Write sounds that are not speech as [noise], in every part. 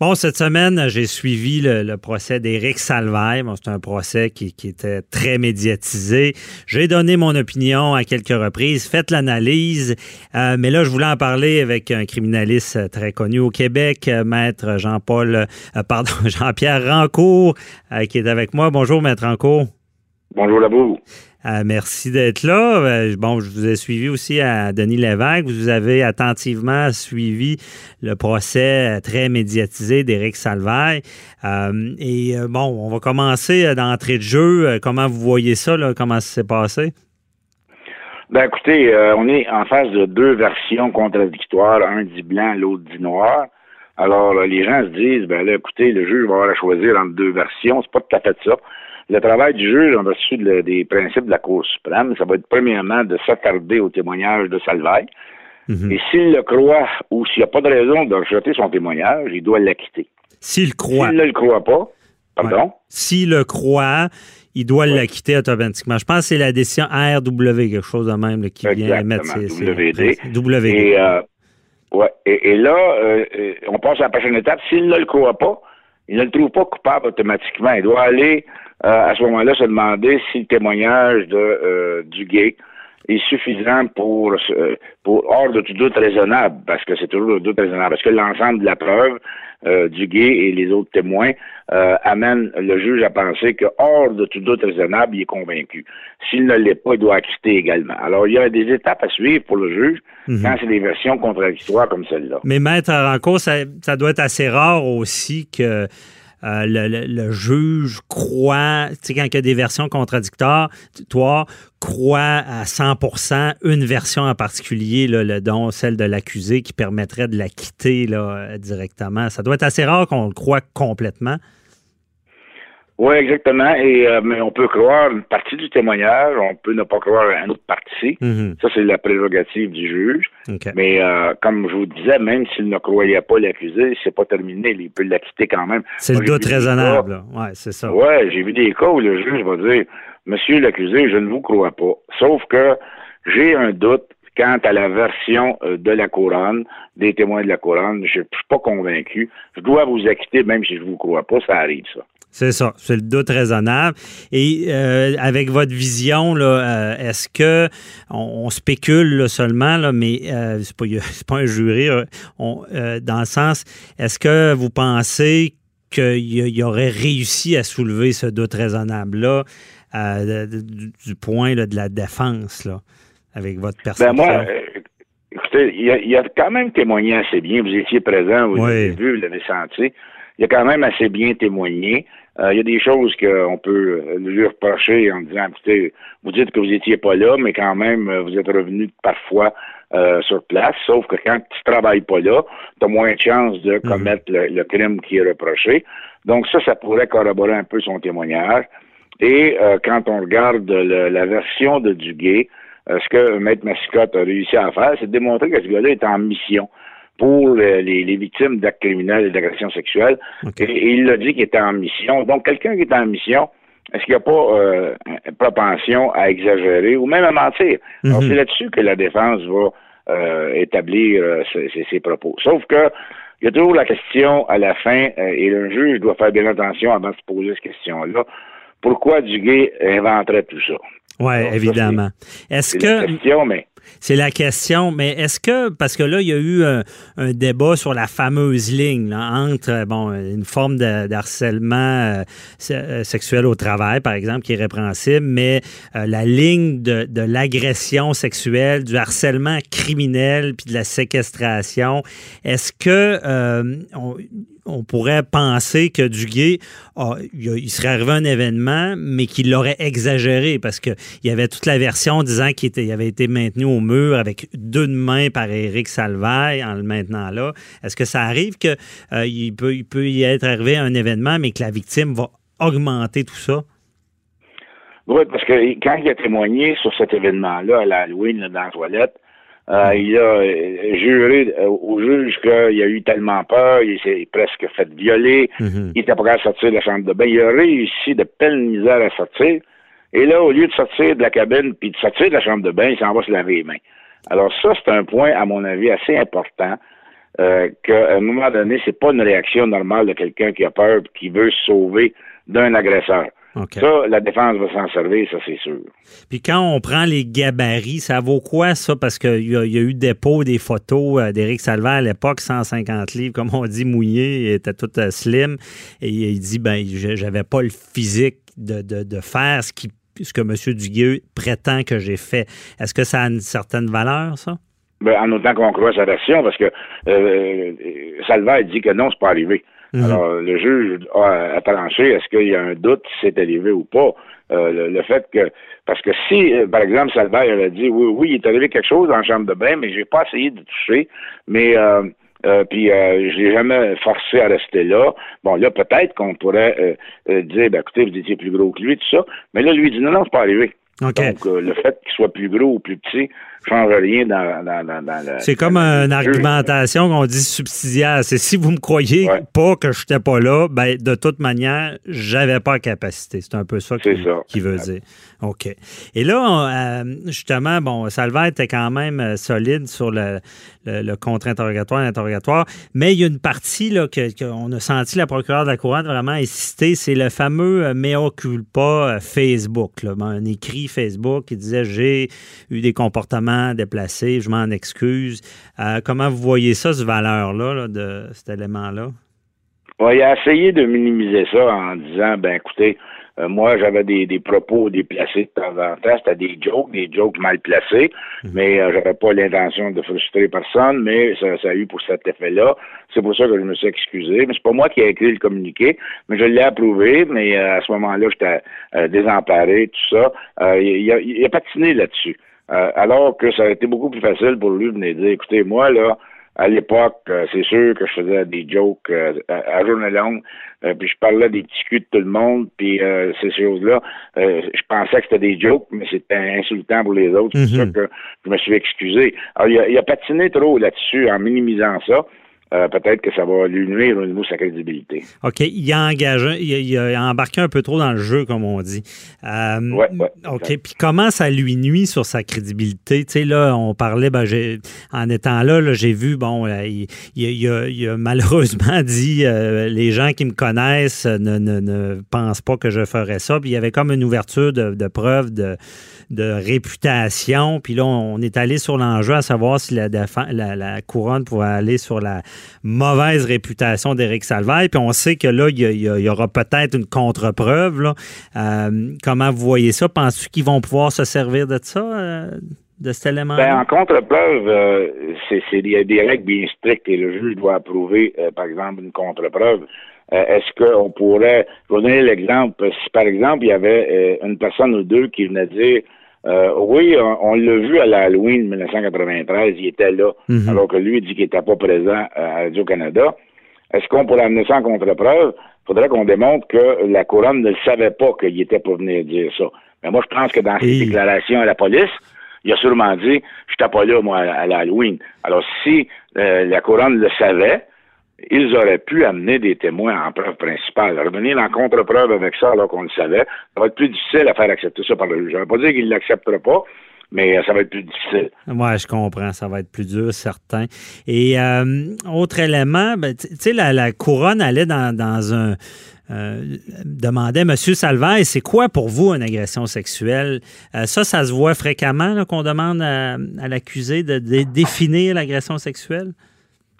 Bon, cette semaine, j'ai suivi le, procès d'Éric Salvaire. C'est un procès qui, était très médiatisé. J'ai donné mon opinion à quelques reprises, fait l'analyse, euh, mais là, je voulais en parler avec un criminaliste très connu au Québec, euh, maître Jean-Paul, euh, pardon, [laughs] Jean-Pierre Rancourt, qui est avec moi. Bonjour, maître Rancourt. Bonjour, Labou. Euh, merci d'être là. Euh, bon, je vous ai suivi aussi à Denis Lévesque. Vous avez attentivement suivi le procès très médiatisé d'Éric Salvaire. Euh, et bon, on va commencer d'entrée de jeu. Comment vous voyez ça? Là? Comment ça s'est passé? Ben écoutez, on est en face de deux versions contradictoires. Un dit blanc, l'autre dit noir. Alors, les gens se disent, ben là, écoutez, le juge va avoir à choisir entre deux versions. C'est pas tout à fait ça. Le travail du juge, en vertu de, des principes de la Cour suprême, ça va être premièrement de s'attarder au témoignage de Salvaire. Mm -hmm. Et s'il le croit ou s'il n'y a pas de raison de rejeter son témoignage, il doit l'acquitter. S'il croit. S'il ne le croit pas, pardon? Ouais. S'il le croit, il doit ouais. l'acquitter automatiquement. Je pense que c'est la décision RW, quelque chose de même, là, qui Exactement. vient émettre ses, WD. WD. Et, euh, ouais. et, et là, euh, on passe à la prochaine étape. S'il ne le croit pas, il ne le trouve pas coupable automatiquement. Il doit aller à ce moment-là se demander si le témoignage de euh, du gay est suffisant pour, euh, pour hors de tout doute raisonnable, parce que c'est toujours de doute raisonnable, parce que l'ensemble de la preuve euh, du gay et les autres témoins euh, amène le juge à penser que hors de tout doute raisonnable, il est convaincu. S'il ne l'est pas, il doit acquitter également. Alors, il y a des étapes à suivre pour le juge mm -hmm. quand c'est des versions contradictoires comme celle-là. Mais maître Ranco, ça, ça doit être assez rare aussi que euh, le, juge croit, tu sais, quand il y a des versions contradictoires, toi, croit à 100% une version en particulier, le, dont celle de l'accusé, qui permettrait de la quitter là, directement. Ça doit être assez rare qu'on le croit complètement. Oui, exactement. Et euh, mais on peut croire une partie du témoignage, on peut ne pas croire une autre partie. Mm -hmm. Ça, c'est la prérogative du juge. Okay. Mais euh, comme je vous disais, même s'il ne croyait pas l'accusé, c'est pas terminé. Il peut l'acquitter quand même. C'est le doute raisonnable. Oui, c'est ça. Oui, j'ai vu des cas où le juge va dire Monsieur l'accusé, je ne vous crois pas. Sauf que j'ai un doute quant à la version euh, de la couronne, des témoins de la couronne. Je ne suis pas convaincu. Je dois vous acquitter, même si je ne vous crois pas. Ça arrive, ça. C'est ça, c'est le doute raisonnable. Et euh, avec votre vision, là, euh, est-ce que on, on spécule là, seulement, là, mais euh, c'est pas, [laughs] pas un jury, on, euh, dans le sens, est-ce que vous pensez qu'il y aurait réussi à soulever ce doute raisonnable-là euh, du, du, point là, de la défense, là, avec votre? Ben moi, écoutez, il y, a, a quand même témoigné assez bien. Vous étiez présent, vous oui. l'avez vu, vous l'avez senti. Il a quand même assez bien témoigné. Euh, il y a des choses qu'on peut lui reprocher en disant, écoutez, vous dites que vous n'étiez pas là, mais quand même, vous êtes revenu parfois euh, sur place, sauf que quand tu travailles pas là, tu as moins de chances de commettre mm -hmm. le, le, crime qui est reproché. Donc ça, ça pourrait corroborer un peu son témoignage. Et euh, quand on regarde le, la version de Duguay, ce que Maître Massicotte a réussi à faire, c'est de démontrer que ce gars-là est en mission pour les, les victimes d'actes criminels et d'agressions sexuelles. Okay. Et, et, il a dit qu'il était en mission. Donc, quelqu'un qui est en mission, est-ce qu'il n'y a pas euh, propension à exagérer ou même à mentir? Mm -hmm. c'est là-dessus que la défense va euh, établir euh, ses, ses, propos. Sauf que il y a toujours la question à la fin, et le juge doit faire bien attention avant de se poser cette question-là. Pourquoi Duguay inventerait tout ça? Oui, évidemment. Est-ce que. Question, mais... C'est la question, mais est-ce que, parce que là, il y a eu un, un débat sur la fameuse ligne là, entre, bon, une forme de, de harcèlement euh, sexuel au travail, par exemple, qui est répréhensible, mais euh, la ligne de, de l'agression sexuelle, du harcèlement criminel, puis de la séquestration, est-ce que euh, on, on pourrait penser que Duguay, oh, il serait arrivé un événement, mais qu'il l'aurait exagéré parce qu'il y avait toute la version disant qu'il avait été maintenu au mur avec d'une main par Éric Salvaille en le maintenant là. Est-ce que ça arrive qu'il euh, peut, y être arrivé un événement, mais que la victime va augmenter tout ça? Oui, parce que quand il a témoigné sur cet événement-là à l'Halloween dans la toilette, euh, il a euh, juré au juge qu'il a eu tellement peur, il s'est presque fait violer, mm-hmm. il était pas capable de sortir de la chambre de bain. Il a réussi de peine misère à sortir. Et là, au lieu de sortir de la cabine puis de sortir de la chambre de bain, il s'en va se laver les mains. Alors ça, c'est un point, à mon avis, assez important. Euh, qu'à un moment donné, c'est pas une réaction normale de quelqu'un qui a peur qui veut se sauver d'un agresseur. Ça, la défense va s'en servir, ça c'est sûr. Puis quand on prend les gabarits, ça vaut quoi ça? Parce qu'il y, a eu dépôt des photos euh, d'Éric Salva à l'époque, 150 livres, comme on dit, mouillé, il était tout euh, slim. Et il dit, ben, j'avais pas le physique de, de, faire ce, qui, ce que M. Duguay prétend que j'ai fait. Est-ce que ça a une certaine valeur, ça? Ben, en autant qu'on croit sa version, parce que euh, Salva dit que non, c'est pas arrivé. Mhm. Alors, le juge a, tranché, est-ce qu'il y a un doute si c'est arrivé ou pas? Euh, le, fait que, parce que si, euh, par exemple, Salvaire a dit, oui, oui, il est arrivé quelque chose la chambre de bain, mais j'ai pas essayé de toucher, mais euh, euh, puis euh, je l'ai jamais forcé à rester là. Bon, là, peut-être qu'on pourrait dire, ben, écoutez, vous étiez plus gros que lui, tout ça. Mais là, lui dit, non, non, c'est pas arrivé. Donc, le fait qu'il soit plus gros ou plus petit, change rien dans, dans, dans, dans C'est comme une argumentation qu'on dit subsidiaire. C'est si vous me croyez pas que je n'étais pas là, ben de toute manière, j'avais pas la capacité. C'est un peu ça qu'il veut dire. OK. Et là, euh, justement, bon, Salva était quand même euh, solide sur le, le, contre-interrogatoire, l'interrogatoire, mais il y a une partie là qu'on a senti la procureure de la Couronne vraiment insister, c'est le fameux euh, mea culpa Facebook, là, un écrit Facebook qui disait j'ai eu des comportements déplacé, je m'en excuse. Euh, comment vous voyez ça, ce valeur-là, de cet élément-là? il a essayé de minimiser ça en disant, ben écoutez, euh, moi, j'avais des, propos déplacés de temps en temps. C'était des jokes, des jokes mal placés, mhm. mais euh, j'avais pas l'intention de frustrer personne, mais ça, a eu pour cet effet-là. C'est pour ça que je me suis excusé. Mais c'est pas moi qui ai écrit le communiqué, mais je l'ai approuvé, mais à ce moment-là, j'étais désemparé, tout ça. il, a, il a patiné là-dessus. Euh, alors que ça a été beaucoup plus facile pour lui de venir dire, écoutez, moi, là, à l'époque, euh, c'est sûr que je faisais des jokes euh, à, journée longue, puis je parlais des petits culs de tout le monde, puis ces choses-là, je pensais que c'était des jokes, mais c'était insultant pour les autres. C'est pour ça mhm. que je me suis excusé. Alors, il a, il a patiné trop là-dessus en minimisant ça. Euh, peut-être que ça va lui nuire au niveau de sa crédibilité. OK. Il a engagé, il a, embarqué un peu trop dans le jeu, comme on dit. Euh, ouais, OK. Puis comment ça lui nuit sur sa crédibilité? Tu sais, là, on parlait, ben, en étant là, j'ai vu, bon, il, il, a, malheureusement [laughs] dit euh, les gens qui me connaissent ne, ne, pensent pas que je ferais ça. Puis il y avait comme une ouverture de, de de réputation. Puis là, on est allé sur l'enjeu à savoir si la, la, couronne pouvait aller sur la mauvaise réputation d'Éric Salvaille. Puis on sait que là, il y, aura peut-être une contre-preuve. Euh, comment vous voyez ça? Pensez-vous qu'ils vont pouvoir se servir de ça? Euh, de cet élément ben, en contre-preuve, euh, c'est il y a des règles bien strictes et le juge doit approuver, par exemple, une contre-preuve. Est-ce qu'on pourrait, je vais donner l'exemple, si par exemple il y avait une personne ou deux qui venait dire euh, oui, on, l'a vu à l'Halloween 1993, il était là, mhm. alors que lui dit qu'il n'était pas présent à Radio-Canada. Est-ce qu'on pourrait amener ça en contre-preuve? Il faudrait qu'on démontre que la couronne ne savait pas qu'il était pour venir dire ça. Mais moi, je pense que dans ses déclarations à la police, il a sûrement dit Je n'étais pas là, moi, à l'Halloween. Alors, si euh, la couronne le savait, ils auraient pu amener des témoins en preuve principale. Revenir en contre-preuve avec ça alors qu'on le savait, ça va être plus difficile à faire accepter ça par le juge. Je ne vais pas dire qu'il ne l'acceptera pas, mais euh, ça va être plus difficile. Oui, je comprends. Ça va être plus dur, certain. Et euh, autre élément, ben, tu sais, la, couronne allait dans, un. Euh, demandait M. Salvaire, c'est quoi pour vous une agression sexuelle? ça, ça se voit fréquemment qu'on demande à, l'accusé de définir l'agression sexuelle?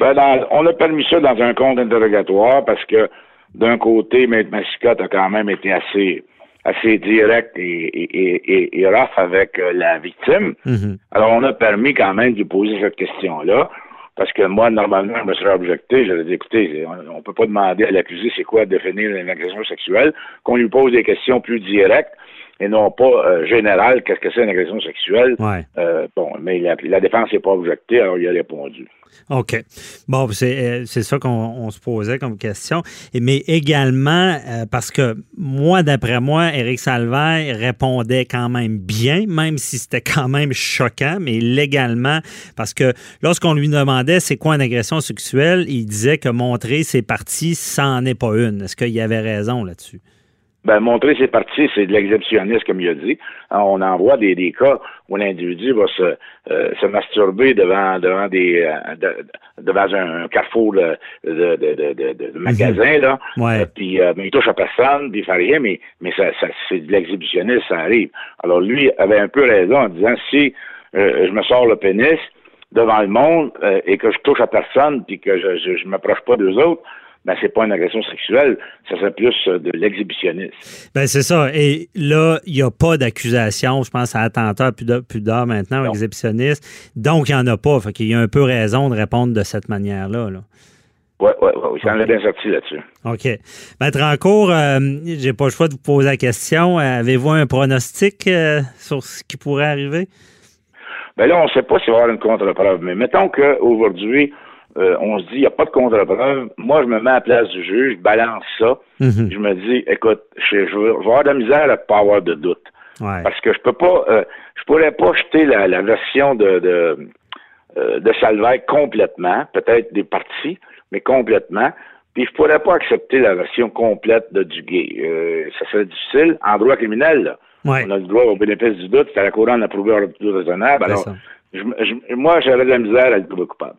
Ben, on a permis ça dans un compte interrogatoire parce que d'un côté, Maître Massicotte a quand même été assez assez direct et, et, rough avec euh, la victime. Mm-hmm. Alors, on a permis quand même de lui poser cette question-là. Parce que moi, normalement, je me serais objecté, j'aurais dit, écoutez, on ne peut pas demander à l'accusé c'est quoi définir une agression sexuelle, qu'on lui pose des questions plus directes et non pas euh, général, qu'est-ce que c'est une agression sexuelle. Ouais. Euh, bon, mais la, la défense n'est pas objectée, alors il a répondu. OK. Bon, c'est euh, ça qu'on on se posait comme question. Mais également, euh, parce que moi, d'après moi, Éric Salvaire répondait quand même bien, même si c'était quand même choquant, mais légalement, parce que lorsqu'on lui demandait c'est quoi une agression sexuelle, il disait que montrer ses parties, ça n'en est pas une. Est-ce qu'il y avait raison là-dessus? Ben, montrer ses parties, c'est de l'exhibitionniste, comme il a dit. Hein, On en voit des, des cas où l'individu va se, euh, se masturber devant devant des euh, de- devant un carrefour de, de, de, de, de- de magasin, là. Ouais. Euh, puis euh, mais il touche à personne, puis il fait rien, mais, mais ça, ça, c'est de l'exhibitionniste, ça arrive. Alors lui avait un peu raison en disant si euh, je me sors le pénis devant le monde euh, et que je touche à personne puis que je je, je m'approche pas d'eux autres, ben c'est pas une agression sexuelle, ça serait plus euh, de l'exhibitionnisme. Ben c'est ça. Et là, il n'y a pas d'accusation, je pense, à attentat, pudeur, pudeur maintenant, Non. exhibitionniste. Donc, il n'y en a pas. Fait qu'il y a un peu raison de répondre de cette manière-là. Là. Ouais, ouais, oui, ça en est bien sorti là-dessus. OK. Maître Rancourt, euh, j'ai pas le choix de vous poser la question. Avez-vous un pronostic euh, sur ce qui pourrait arriver? Ben là, on ne sait pas s'il va y avoir une contre-preuve, mais mettons qu'aujourd'hui, euh, on se dit, il n'y a pas de contre-preuve. Moi, je me mets à la place du juge, je balance ça. Mhm. Je me dis, écoute, je, je vais je vais avoir de la misère à ne pas avoir de doute. Ouais. Parce que je peux pas, euh, je pourrais pas jeter la, la version de, de, euh, de Salvaire complètement, peut-être des parties, mais complètement. Puis je pourrais pas accepter la version complète de Duguay. Ça serait difficile en droit criminel. Là. Ouais. On a le droit au bénéfice du doute, c'est à la couronne d'approuver un doute raisonnable. Alors, je, je- moi, j'avais de la misère à le trouver coupable.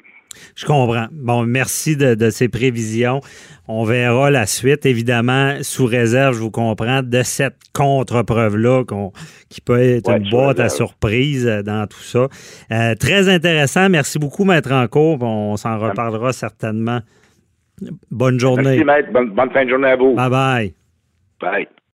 Je comprends. Bon, merci de, de ces prévisions. On verra la suite, évidemment, sous réserve, je vous comprends, de cette contre-preuve-là qui peut être Ouais, une boîte à surprise euh, dans tout ça. Euh, très intéressant. Merci beaucoup, Maître Rancourt. On s'en reparlera certainement. Bonne journée. Merci, maître. Bonne, bonne fin de journée à vous. Bye bye. Bye.